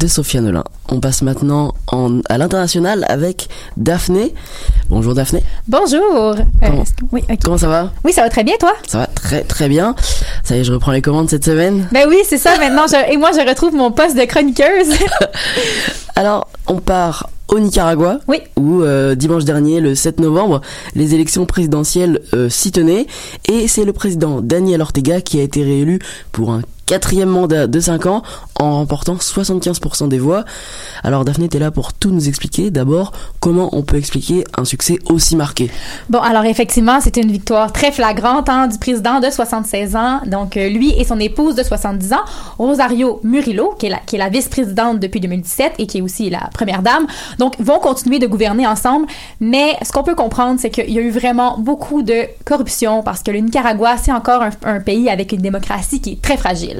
De Sophia Nolin. On passe maintenant en- à l'international avec Daphné. Bonjour Daphné.
Bonjour. Euh,
Comment-
oui,
ça va?
Oui, ça va très bien, toi?
Ça va très très bien. Ça y est, je reprends les commandes cette semaine.
Ben oui, c'est ça. Maintenant, je- et moi, je retrouve mon poste de chroniqueuse. <laughs>
Alors, on part au Nicaragua,
Oui.
où euh, dimanche dernier, le 7 novembre, les élections présidentielles euh, s'y tenaient, et c'est le président Daniel Ortega qui a été réélu pour un quatrième mandat de 5 ans en remportant 75% des voix. Alors Daphné, t'es là pour tout nous expliquer. D'abord, comment on peut expliquer un succès aussi marqué?
Bon, alors effectivement, c'était une victoire très flagrante hein, du président de 76 ans. Donc, euh, lui et son épouse de 70 ans, Rosario Murillo, qui est la, qui est la vice-présidente depuis 2017 et qui est aussi la première dame, donc vont continuer de gouverner ensemble. Mais ce qu'on peut comprendre, c'est qu'il y a eu vraiment beaucoup de corruption parce que le Nicaragua, c'est encore un, un pays avec une démocratie qui est très fragile.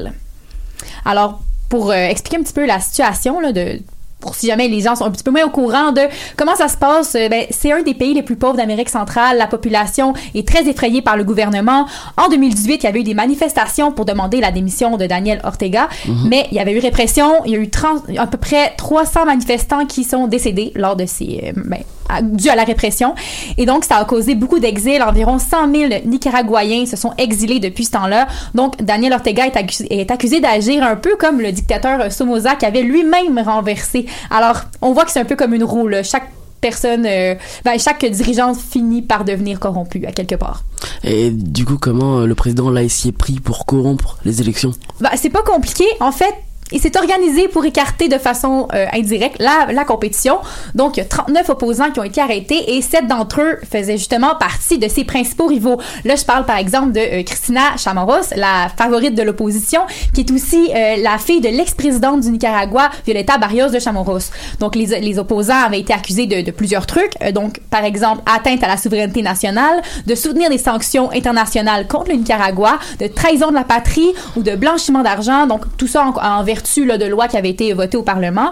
Alors, pour euh, expliquer un petit peu la situation là, de pour si jamais les gens sont un petit peu moins au courant de comment ça se passe, euh, ben, c'est un des pays les plus pauvres d'Amérique centrale. La population est très effrayée par le gouvernement. En 2018, il y avait eu des manifestations pour demander la démission de Daniel Ortega, mais il y avait eu répression. Il y a eu 30 à peu près 300 manifestants qui sont décédés lors de ces, euh, ben, à- dû à la répression. Et donc, ça a causé beaucoup d'exil. Environ 100 000 Nicaraguayens se sont exilés depuis ce temps-là. Donc, Daniel Ortega est accusé, est accusé d'agir un peu comme le dictateur Somoza qui avait lui-même renversé. Alors, on voit que c'est un peu comme une roue. là. Chaque personne, euh, ben, chaque dirigeant finit par devenir corrompu à quelque part.
Et du coup, comment le président s'y est pris pour corrompre les élections?
Bah, c'est pas compliqué. En fait, il s'est organisé pour écarter de façon euh, indirecte la, la compétition. Donc, il y a 39 opposants qui ont été arrêtés et 7 d'entre eux faisaient justement partie de ses principaux rivaux. Là, je parle par exemple de euh, Cristina Chamorros, la favorite de l'opposition, qui est aussi euh, la fille de l'ex-présidente du Nicaragua, Violeta Barrios de Chamorros. Donc, les, les opposants avaient été accusés de, de plusieurs trucs. Euh, donc, par exemple, atteinte à la souveraineté nationale, de soutenir des sanctions internationales contre le Nicaragua, de trahison de la patrie ou de blanchiment d'argent. Donc, tout ça en, en vertu là, de lois qui avaient été votées au Parlement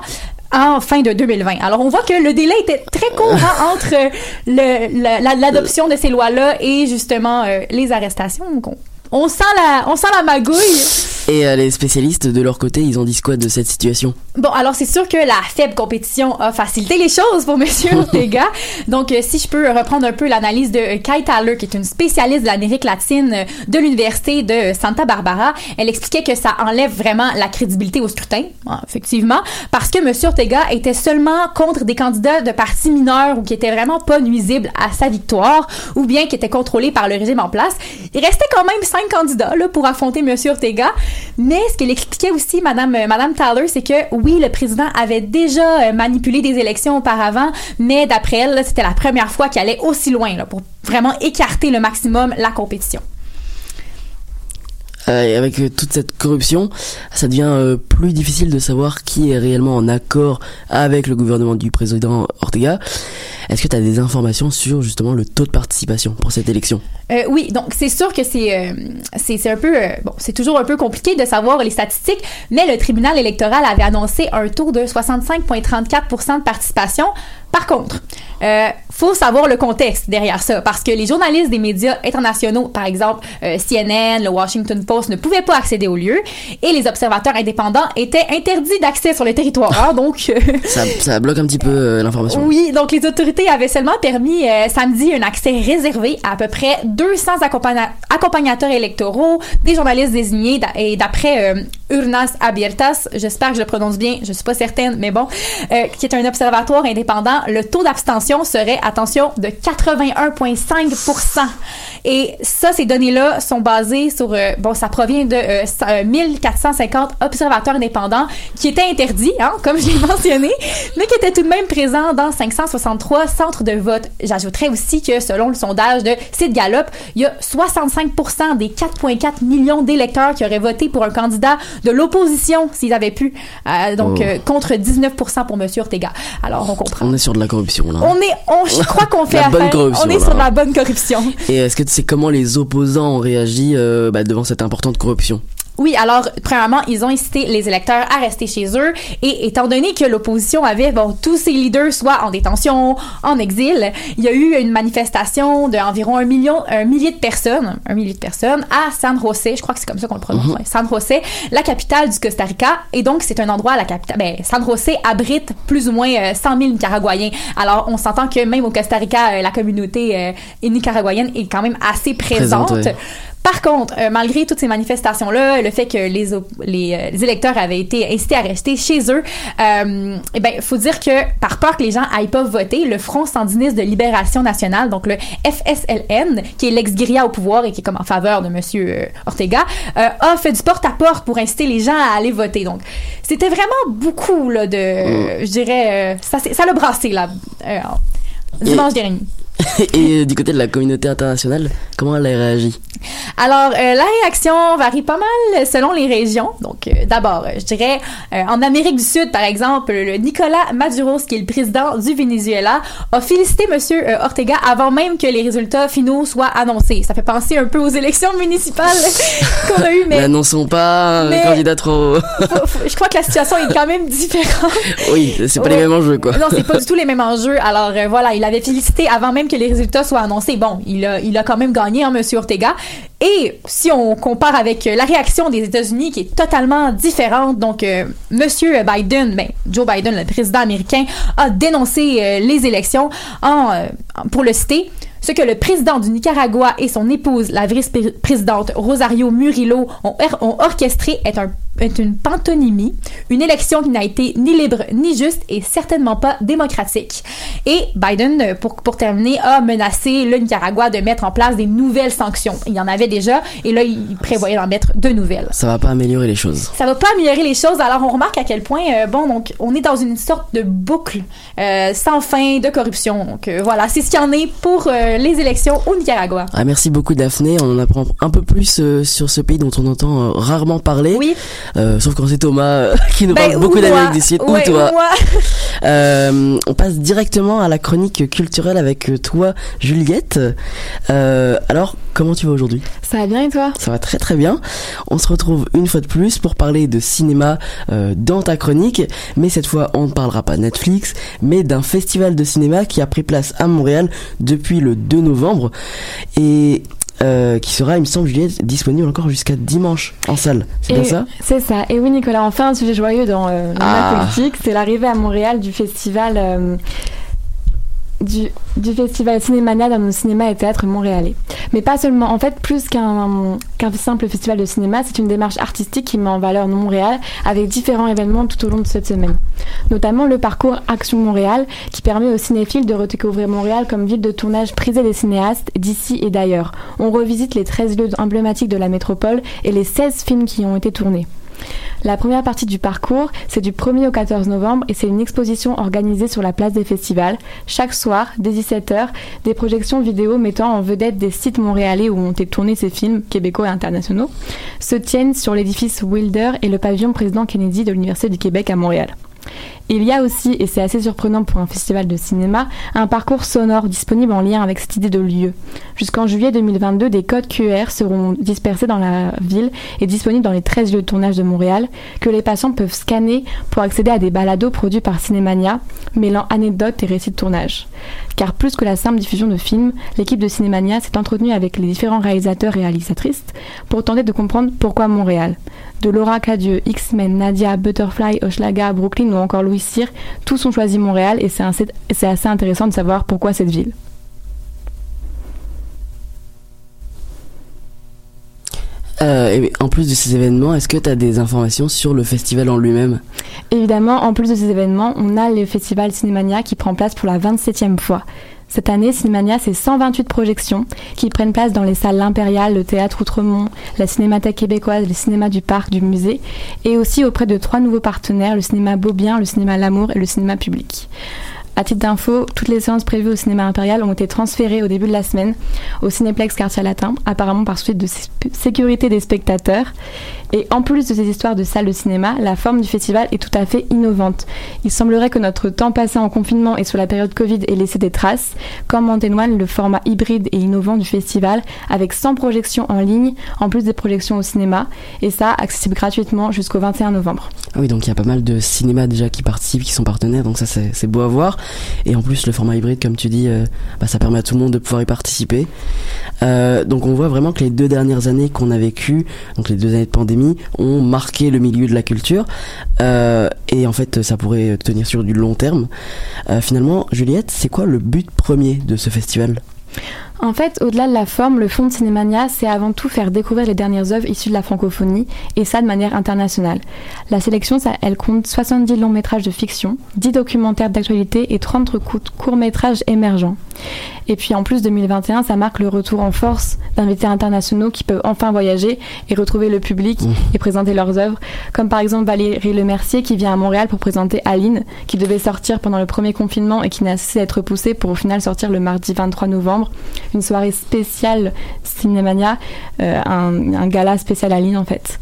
en fin de 2020. Alors, on voit que le délai était très court hein, entre la- l'adoption de ces lois-là et justement euh, les arrestations. On, sent la, on sent la magouille.
Et euh, les spécialistes de leur côté, ils ont dit quoi de cette situation?
Bon, alors c'est sûr que la faible compétition a facilité les choses pour <laughs> Monsieur <laughs> Ortega. Donc, euh, si je peux reprendre un peu l'analyse de euh, Kai Tyler, qui est une spécialiste de l'Amérique latine de l'Université de Santa Barbara, elle expliquait que ça enlève vraiment la crédibilité au scrutin, Ah, effectivement, parce que Monsieur Ortega était seulement contre des candidats de partis mineurs ou qui étaient vraiment pas nuisibles à sa victoire, ou bien qui étaient contrôlés par le régime en place. Il restait quand même cinq candidats là, pour affronter Monsieur Ortega, mais ce qu'elle expliquait aussi, Madame, euh, Madame Tyler, c'est que oui, le président avait déjà euh, manipulé des élections auparavant, mais d'après elle, c'était la première fois qu'il allait aussi loin là, pour vraiment écarter le maximum la compétition.
Euh, et avec euh, toute cette corruption, ça devient euh, plus difficile de savoir qui est réellement en accord avec le gouvernement du président Ortega. Est-ce que tu as des informations sur justement le taux de participation pour cette élection?
Oui, donc c'est sûr que c'est euh, c'est un peu bon, c'est toujours un peu compliqué de savoir les statistiques, mais le tribunal électoral avait annoncé un taux de 65,34% de participation. Par contre, euh, faut savoir le contexte derrière ça, parce que les journalistes des médias internationaux, par exemple euh, CNN, le Washington Post, ne pouvaient pas accéder au lieu, et les observateurs indépendants étaient interdits d'accès sur le territoire. donc euh, <laughs>
ça, ça bloque un petit peu euh, l'information.
oui, donc les autorités avaient seulement permis samedi un accès réservé à à peu près 200 accompagna- accompagnateurs électoraux, des journalistes désignés et d'après Urnas Abiertas, j'espère que je le prononce bien, je suis pas certaine, mais bon, qui est un observatoire indépendant, le taux d'abstention serait, attention, de 81,5 Et ça, ces données-là sont basées sur, euh, bon, ça provient de euh, ça- euh, 1450 observateurs indépendants qui étaient interdits, hein, comme je l'ai <laughs> mentionné, mais qui étaient tout de même présents dans 563 centres de vote. J'ajouterais aussi que selon le sondage de Sid Gallup, il y a 65 des 4,4 millions d'électeurs qui auraient voté pour un candidat de l'opposition s'ils avaient pu, Euh, donc
Oh.
euh, contre 19% pour Monsieur Ortega. Alors on comprend.
On est sur de la corruption là.
On est, on, je crois qu'on <laughs> fait
La bonne
affaire.
corruption,
on est
là.
sur la bonne corruption.
Et est-ce que sais comment les opposants ont réagi euh, bah, devant cette importante corruption
Oui, alors, premièrement, ils ont incité les électeurs à rester chez eux. Et étant donné que l'opposition avait, bon, tous ses leaders soit en détention, en exil, il y a eu une manifestation d'environ un million, un millier de personnes, un millier de personnes à San José, je crois que c'est comme ça qu'on le prononce,
Mhm.
San José, la capitale du Costa Rica. Et donc, c'est un endroit, la capitale, ben, San José abrite plus ou moins euh, 100 000 Nicaraguayens. Alors, on s'entend que même au Costa Rica, euh, la communauté euh, nicaraguayenne est quand même assez présente.
Présente, ouais.
Par contre, euh, malgré toutes ces manifestations-là, le fait que les, op- les, euh, les électeurs avaient été incités à rester chez eux, euh, eh ben, faut dire que par peur que les gens aillent pas voter, le Front sandiniste de libération nationale, donc le FSLN, qui est l'ex-guérilla au pouvoir et qui est comme en faveur de Monsieur euh, Ortega, euh, a fait du porte-à-porte pour inciter les gens à aller voter. Donc, c'était vraiment beaucoup là de, euh, je dirais, ça, ça l'a brassé là, dimanche dernier. <laughs>
Et euh, du côté de la communauté internationale, comment elle a réagi?
Alors, euh, la réaction varie pas mal selon les régions. Donc, euh, d'abord, euh, je dirais, en Amérique du Sud, par exemple, le Nicolas Maduros, qui est le président du Venezuela, a félicité euh, Ortega avant même que les résultats finaux soient annoncés. Ça fait penser un peu aux élections municipales <laughs> qu'on a eues, mais
N'annonçons pas un candidat trop.
je crois que la situation est quand même différente.
oui, c'est pas les mêmes enjeux quoi.
Non, c'est pas du tout les mêmes enjeux. Alors voilà, il avait félicité avant que les résultats soient annoncés. Bon, il a, il a quand même gagné hein, Monsieur Ortega. Et si on compare avec euh, la réaction des États-Unis qui est totalement différente, donc euh, Monsieur Biden, ben, Joe Biden, le président américain, a dénoncé euh, les élections en, pour le citer. Ce que le président du Nicaragua et son épouse, la vice-présidente Rosario Murillo, or- ont orchestré est, un, est une pantonymie, une élection qui n'a été ni libre ni juste et certainement pas démocratique. Et Biden, euh, pour, pour terminer, a menacé le Nicaragua de mettre en place des nouvelles sanctions. Il y en avait déjà et là, il prévoyait d'en mettre de nouvelles.
Ça va pas améliorer les choses.
Ça va pas améliorer les choses. Alors on remarque à quel point, euh, bon, donc on est dans une sorte de boucle euh, sans fin de corruption. Donc euh, voilà, c'est ce qu'il y en est pour les élections au Nicaragua.
Ah, merci beaucoup Daphné, on en apprend un peu plus sur ce pays dont on entend rarement parler.
Oui.
Euh, sauf quand c'est Thomas euh, <laughs> qui nous
Ben,
parle
ou
beaucoup d'Amérique du Sud.
Ouais,
ou toi.
ou. <laughs>
Euh, on passe directement à la chronique culturelle avec toi Juliette. Euh, alors, comment tu vas aujourd'hui?
Ça va bien et toi?
Ça va très très bien. On se retrouve une fois de plus pour parler de cinéma euh, dans ta chronique, mais cette fois on ne parlera pas Netflix, mais d'un festival de cinéma qui a pris place à Montréal depuis le 2 novembre et euh, qui sera, il me semble, Juliette, disponible encore jusqu'à dimanche en salle. C'est bien ça?
C'est ça. Et oui, Nicolas, enfin un sujet joyeux dans euh, le
Ah.
politique, c'est l'arrivée à Montréal du festival euh, du, du festival Cinémania dans nos cinémas et théâtres montréalais. Mais pas seulement. En fait, plus qu'un simple festival de cinéma, c'est une démarche artistique qui met en valeur Montréal avec différents événements tout au long de cette semaine. Notamment le parcours Action Montréal qui permet aux cinéphiles de redécouvrir Montréal comme ville de tournage prisée des cinéastes d'ici et d'ailleurs. On revisite les 13 lieux emblématiques de la métropole et les 16 films qui y ont été tournés. La première partie du parcours, c'est du 1er au 14 novembre et c'est une exposition organisée sur la place des festivals. Chaque soir, dès 17h, des projections vidéo mettant en vedette des sites montréalais où ont été tournés ces films québécois et internationaux se tiennent sur l'édifice Wilder et le pavillon président Kennedy de l'Université du Québec à Montréal. Il y a aussi, et c'est assez surprenant pour un festival de cinéma, un parcours sonore disponible en lien avec cette idée de lieu. Jusqu'en juillet 2022, des codes QR seront dispersés dans la ville et disponibles dans les 13 lieux de tournage de Montréal, que les patients peuvent scanner pour accéder à des balados produits par Cinémania, mêlant anecdotes et récits de tournage. Car plus que la simple diffusion de films, l'équipe de Cinémania s'est entretenue avec les différents réalisateurs et réalisatrices pour tenter de comprendre pourquoi Montréal. De Laura Cadieux, X-Men, Nadia, Butterfly, Hochelaga, Brooklyn ou encore Louis Tous ont choisi Montréal et c'est assez, c'est assez intéressant de savoir pourquoi cette ville.
Euh, et en plus de ces événements, est-ce que tu as des informations sur le festival en lui-même?
Évidemment, en plus de ces événements, on a le festival Cinémania qui prend place pour la 27e fois. Cette année, Cinémania, c'est 128 projections qui prennent place dans les salles L'Impérial, le Théâtre Outremont, la Cinémathèque québécoise, le cinéma du parc, du musée, et aussi auprès de trois nouveaux partenaires, le cinéma Beaubien, le cinéma L'Amour et le cinéma public. À titre d'info, toutes les séances prévues au cinéma impérial ont été transférées au début de la semaine au Cinéplex Quartier Latin, apparemment par suite de sé- sécurité des spectateurs. Et en plus de ces histoires de salles de cinéma, la forme du festival est tout à fait innovante. Il semblerait que notre temps passé en confinement et sur la période Covid ait laissé des traces, comme en témoigne le format hybride et innovant du festival, avec 100 projections en ligne, en plus des projections au cinéma, et ça accessible gratuitement jusqu'au 21 novembre.
Ah oui, donc il y a pas mal de cinémas déjà qui participent, qui sont partenaires, donc ça c'est beau à voir. Et en plus, le format hybride, comme tu dis, euh, bah, ça permet à tout le monde de pouvoir y participer. Euh, donc on voit vraiment que les deux dernières années qu'on a vécues, donc les deux années de pandémie, ont marqué le milieu de la culture. Euh, et en fait, ça pourrait tenir sur du long terme. Finalement, Juliette, c'est quoi le but premier de ce festival?
En fait, au-delà de la forme, le fond de Cinémania, c'est avant tout faire découvrir les dernières œuvres issues de la francophonie, et ça de manière internationale. La sélection, ça, elle compte 70 longs métrages de fiction, 10 documentaires d'actualité et 30 cou- courts-métrages émergents. Et puis en plus 2021, ça marque le retour en force d'invités internationaux qui peuvent enfin voyager et retrouver le public et présenter leurs œuvres, comme par exemple Valérie Lemercier qui vient à Montréal pour présenter Aline, qui devait sortir pendant le premier confinement et qui n'a cessé d'être repoussée pour au final sortir le mardi 23 novembre, une soirée spéciale Cinémania, euh, un, gala spécial Aline en fait.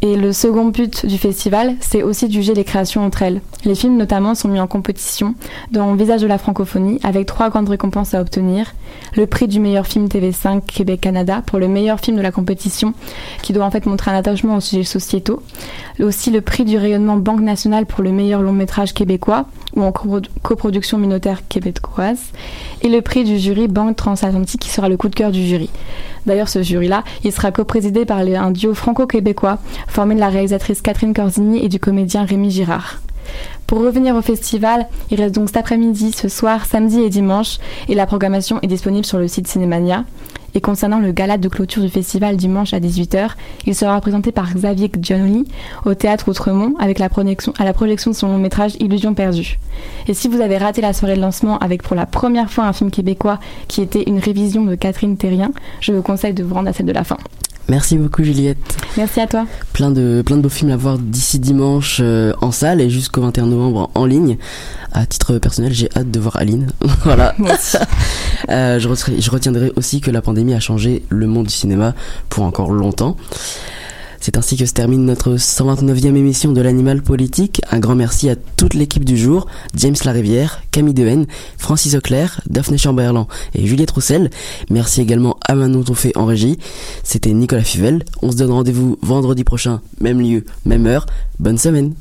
Et le second but du festival, c'est aussi de juger les créations entre elles. Les films notamment sont mis en compétition dans Visage de la francophonie avec trois grandes récompenses à obtenir. Le prix du meilleur film TV5 Québec-Canada pour le meilleur film de la compétition qui doit en fait montrer un attachement aux sujets sociétaux. Aussi le prix du rayonnement Banque nationale pour le meilleur long métrage québécois ou en coproduction minoritaire québécoise. Et le prix du jury Banque transatlantique qui sera le coup de cœur du jury. D'ailleurs, ce jury-là, il sera coprésidé par un duo franco-québécois formé de la réalisatrice Catherine Corzini et du comédien Rémi Girard. Pour revenir au festival, il reste donc cet après-midi, ce soir, samedi et dimanche, et la programmation est disponible sur le site Cinémania. Et concernant le gala de clôture du festival dimanche à 18h, il sera présenté par Xavier Johnny au théâtre Outremont avec la projection, à la projection de son long métrage Illusion perdue. Et si vous avez raté la soirée de lancement avec pour la première fois un film québécois qui était une révision de Catherine Terrien, je vous conseille de vous rendre à celle de la fin.
Merci beaucoup Juliette.
Merci à toi.
Plein de, plein de beaux films à voir d'ici dimanche euh, en salle et jusqu'au 21 novembre en, ligne. À titre personnel, j'ai hâte de voir Aline. <laughs> voilà. <laughs> euh, je, je retiendrai aussi que la pandémie a changé le monde du cinéma pour encore longtemps. C'est ainsi que se termine notre 129e émission de l'Animal Politique. Un grand merci à toute l'équipe du jour, James Larivière, Camille Dehaene, Francis Auclair, Daphné Chamberlain et Juliette Roussel. Merci également à Manon Tonfé en régie. C'était Nicolas Fivel. On se donne rendez-vous vendredi prochain, même lieu, même heure. Bonne semaine.